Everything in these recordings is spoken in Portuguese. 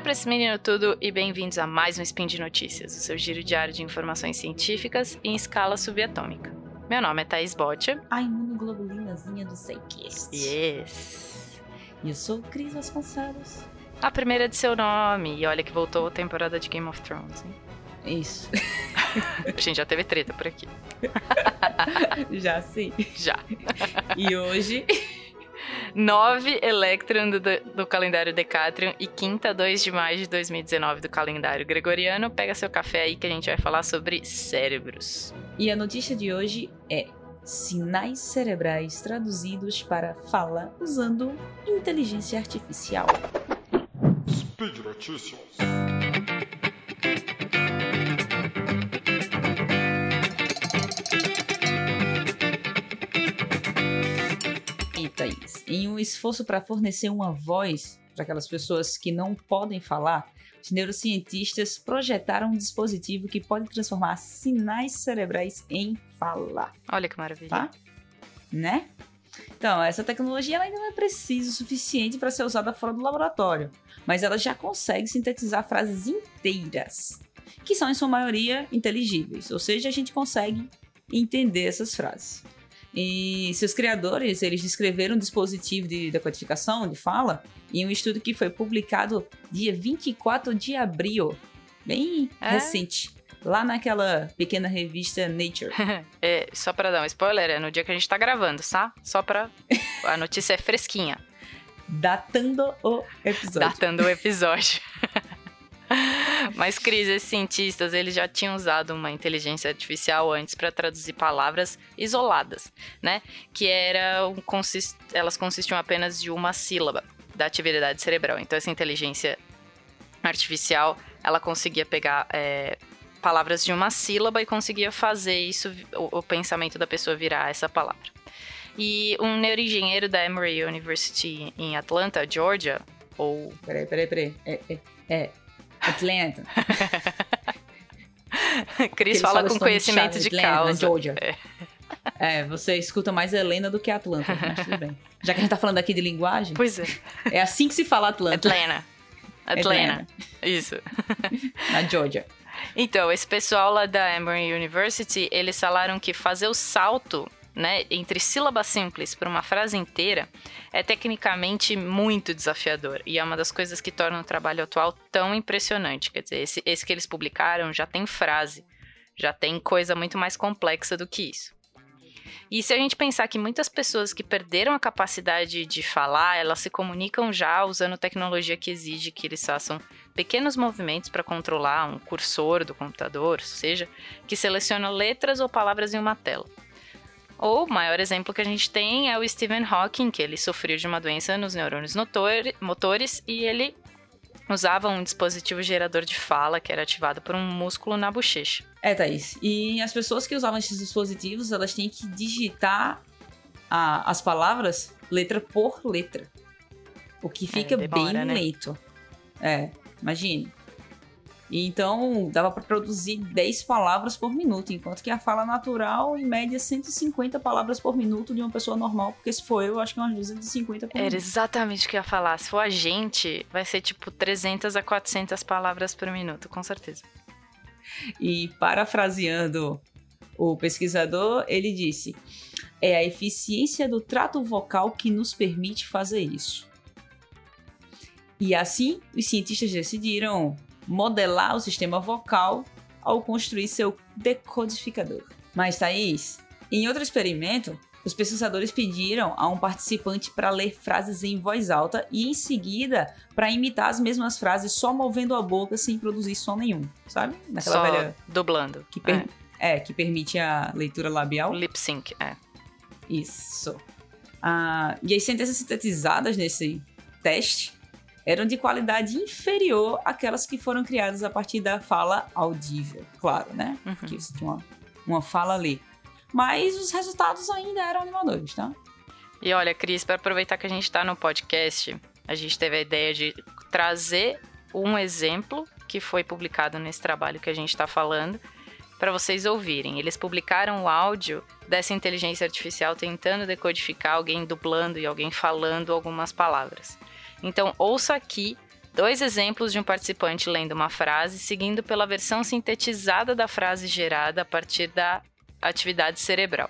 dia pra esse menino tudo e bem-vindos a mais um Spin de Notícias, o seu giro diário de informações científicas em escala subatômica. Meu nome é Thaís Botia. A imunoglobulinazinha do Seikist. Yes! E eu sou Cris Vasconcelos. A primeira de seu nome, e olha que voltou a temporada de Game of Thrones, hein? Isso. Gente, já teve treta por aqui. Já sim. Já. E hoje 9 Electron do, do calendário Decatrium e quinta, 2 de maio de 2019 do calendário Gregoriano. Pega seu café aí que a gente vai falar sobre cérebros. E a notícia de hoje é sinais cerebrais traduzidos para fala usando inteligência artificial. Speed Notícias. Em um esforço para fornecer uma voz para aquelas pessoas que não podem falar, os neurocientistas projetaram um dispositivo que pode transformar sinais cerebrais em fala. Olha que maravilha. Tá? Né? Então, essa tecnologia ainda não é precisa o suficiente para ser usada fora do laboratório, mas ela já consegue sintetizar frases inteiras, que são em sua maioria inteligíveis, ou seja, a gente consegue entender essas frases. E seus criadores, eles descreveram um dispositivo de decodificação de fala em um estudo que foi publicado dia 24 de abril, bem É? recente, lá naquela pequena revista Nature. É, só pra dar um spoiler, é no dia que a gente tá gravando, tá? Só pra. A notícia é fresquinha, datando o episódio. datando o episódio. Mas, Cris, esses cientistas eles já tinham usado uma inteligência artificial antes para traduzir palavras isoladas, né? Que era um consist... elas consistiam apenas de uma sílaba da atividade cerebral. Então, essa inteligência artificial ela conseguia pegar é, palavras de uma sílaba e conseguia fazer isso, o, o pensamento da pessoa virar essa palavra. E um neuroengenheiro da Emory University em Atlanta, Georgia, ou Peraí, peraí, peraí. É, é, é. Atlanta. Cris fala com conhecimento chato, de Atlanta, causa. Georgia. É. É, você escuta mais Helena do que Atlanta, mas tudo bem. Já que a gente tá falando aqui de linguagem, Pois é. é assim que se fala Atlanta, Atlanta. Atlanta. Isso. na Georgia. Então, esse pessoal lá da Emory University, eles falaram que fazer o salto, né, entre sílabas simples para uma frase inteira é tecnicamente muito desafiador e é uma das coisas que torna o trabalho atual tão impressionante. Quer dizer, esse, esse que eles publicaram já tem frase, já tem coisa muito mais complexa do que isso. E se a gente pensar que muitas pessoas que perderam a capacidade de falar, elas se comunicam já usando tecnologia que exige que eles façam pequenos movimentos para controlar um cursor do computador, ou seja, que seleciona letras ou palavras em uma tela. Ou o maior exemplo que a gente tem é o Stephen Hawking, que ele sofreu de uma doença nos neurônios motores e ele usava um dispositivo gerador de fala que era ativado por um músculo na bochecha. É, Thaís. E as pessoas que usavam esses dispositivos, elas têm que digitar a- as palavras letra por letra. O que fica demora, bem né? lento. É, imagine. E então, dava para produzir 10 palavras por minuto, enquanto que a fala natural, em média, 150 palavras por minuto de uma pessoa normal, porque se for eu, acho que é umas 250 por Era minuto. exatamente o que eu ia falar. Se for a gente, vai ser tipo 300 a 400 palavras por minuto, com certeza. E parafraseando o pesquisador, ele disse: é a eficiência do trato vocal que nos permite fazer isso. E assim, os cientistas decidiram modelar o sistema vocal ao construir seu decodificador. Mas, Thaís, em outro experimento, os pesquisadores pediram a um participante para ler frases em voz alta e, em seguida, para imitar as mesmas frases só movendo a boca sem produzir som nenhum, sabe? Naquela Só velha dublando. que, per- é, que permite a leitura labial. Lip sync, é. Isso. Ah, e as sentenças sintetizadas nesse teste eram de qualidade inferior àquelas que foram criadas a partir da fala audível. Claro, né? Uhum. Que você tinha uma, uma fala ali. Mas os resultados ainda eram animadores, tá? E olha, Cris, para aproveitar que a gente está no podcast, a gente teve a ideia de trazer um exemplo que foi publicado nesse trabalho que a gente está falando para vocês ouvirem. Eles publicaram o áudio dessa inteligência artificial tentando decodificar alguém dublando e alguém falando algumas palavras. Então, ouça aqui Dois exemplos de um participante lendo uma frase, seguindo pela versão sintetizada da frase gerada a partir da atividade cerebral.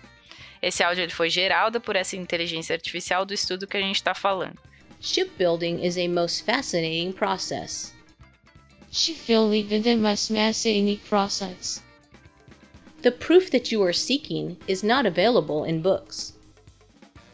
Esse áudio ele foi gerado por essa inteligência artificial do estudo que a gente está falando. Shipbuilding is a most fascinating process. Shipbuilding is a most fascinating process. The proof that you are seeking is not available in books.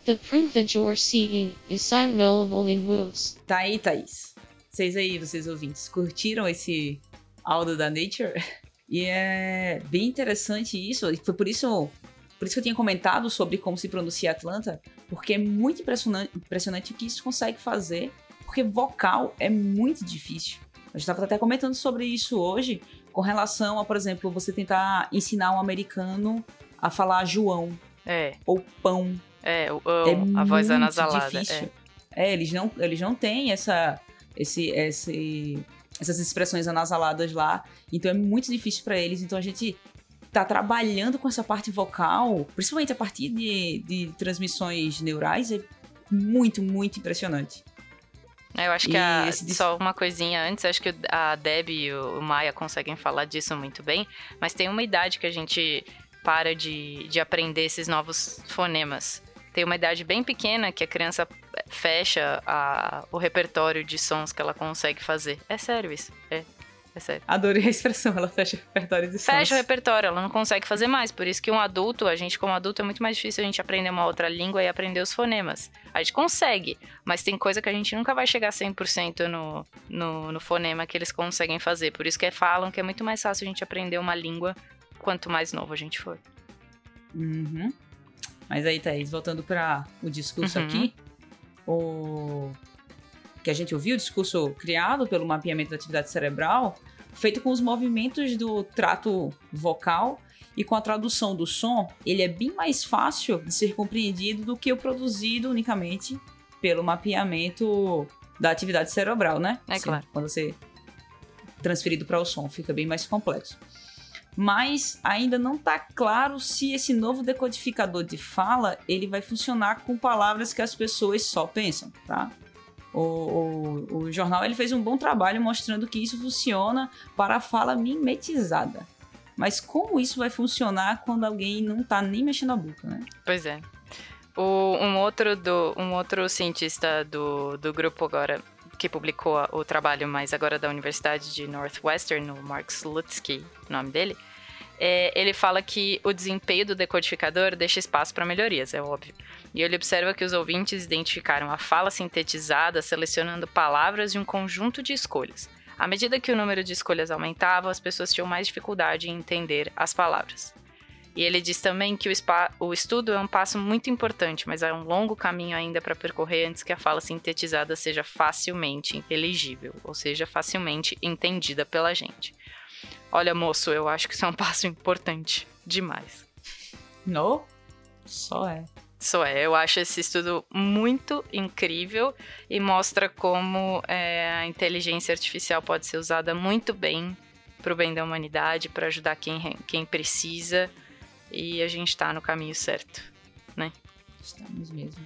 The proof that you are seeking is available in books. Tá aí, Thaís. Vocês aí, vocês ouvintes, curtiram esse áudio da Nature? E é bem interessante isso. E foi por isso, por isso que eu tinha comentado sobre como se pronuncia Atlanta, porque é muito impressionante, impressionante o que isso consegue fazer, porque vocal é muito difícil. A gente estava até comentando sobre isso hoje, com relação a, por exemplo, você tentar ensinar um americano a falar João É, ou pão. É, o, É a voz anasalada. difícil. É. É, eles não, eles não têm essa, esse, esse, essas expressões anasaladas lá, então é muito difícil para eles. Então a gente tá trabalhando com essa parte vocal, principalmente a partir de, de transmissões neurais, é muito, muito impressionante. É, Eu acho que a- esse só uma coisinha antes, acho que a Deb e o Maia conseguem falar disso muito bem, mas tem uma idade que a gente para de, de aprender esses novos fonemas. Tem uma idade bem pequena que a criança fecha a- o repertório de sons que ela consegue fazer. É sério isso, é, é sério. Adorei a expressão, ela fecha o repertório de Fecha o sons. repertório, ela não consegue fazer mais. Por isso que um adulto, a gente como adulto, é muito mais difícil a gente aprender uma outra língua e aprender os fonemas. A gente consegue, mas tem coisa que a gente nunca vai chegar 100% no, no, no fonema que eles conseguem fazer. Por isso que falam que é muito mais fácil a gente aprender uma língua quanto mais novo a gente for. Uhum. Mas aí, Thaís, voltando para o discurso Uhum. aqui, o que a gente ouviu, o discurso criado pelo mapeamento da atividade cerebral, feito com os movimentos do trato vocal e com a tradução do som, ele é bem mais fácil de ser compreendido do que o produzido unicamente pelo mapeamento da atividade cerebral, né? É claro. Quando você transferido para o som, fica bem mais complexo mas ainda não está claro se esse novo decodificador de fala ele vai funcionar com palavras que as pessoas só pensam, tá? O, o, o jornal ele fez um bom trabalho mostrando que isso funciona para a fala mimetizada. Mas como isso vai funcionar quando alguém não tá nem mexendo a boca, né? Pois é. O, um, outro do, um outro cientista do, do grupo agora, que publicou o trabalho mais agora da Universidade de Northwestern, o Mark Slutsky, o nome dele, é, ele fala que o desempenho do decodificador deixa espaço para melhorias, é óbvio. E ele observa que os ouvintes identificaram a fala sintetizada selecionando palavras de um conjunto de escolhas. À medida que o número de escolhas aumentava, as pessoas tinham mais dificuldade em entender as palavras. E ele diz também que o, spa- o estudo é um passo muito importante, mas há um longo caminho ainda para percorrer antes que a fala sintetizada seja facilmente inteligível, ou seja, facilmente entendida pela gente. Olha, moço, eu acho que isso é um passo importante demais. No? Só é. Só é, eu acho esse estudo muito incrível e mostra como é, a inteligência artificial pode ser usada muito bem para o bem da humanidade, para ajudar quem, quem precisa e a gente está no caminho certo. Estamos mesmo.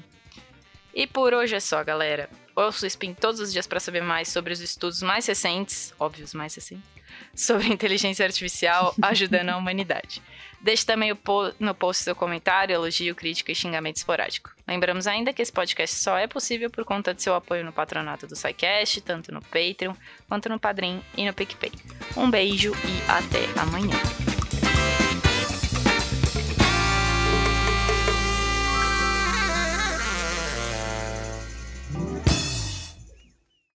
E por hoje é só, galera. Ouça o Spin todos os dias para saber mais sobre os estudos mais recentes, óbvios mais recentes, sobre inteligência artificial ajudando a humanidade. Deixe também po- no post seu comentário, elogio, crítica e xingamento esporádico. Lembramos ainda que esse podcast só é possível por conta de seu apoio no patronato do SciCast, tanto no Patreon quanto no Padrim e no PicPay. Um beijo e até amanhã.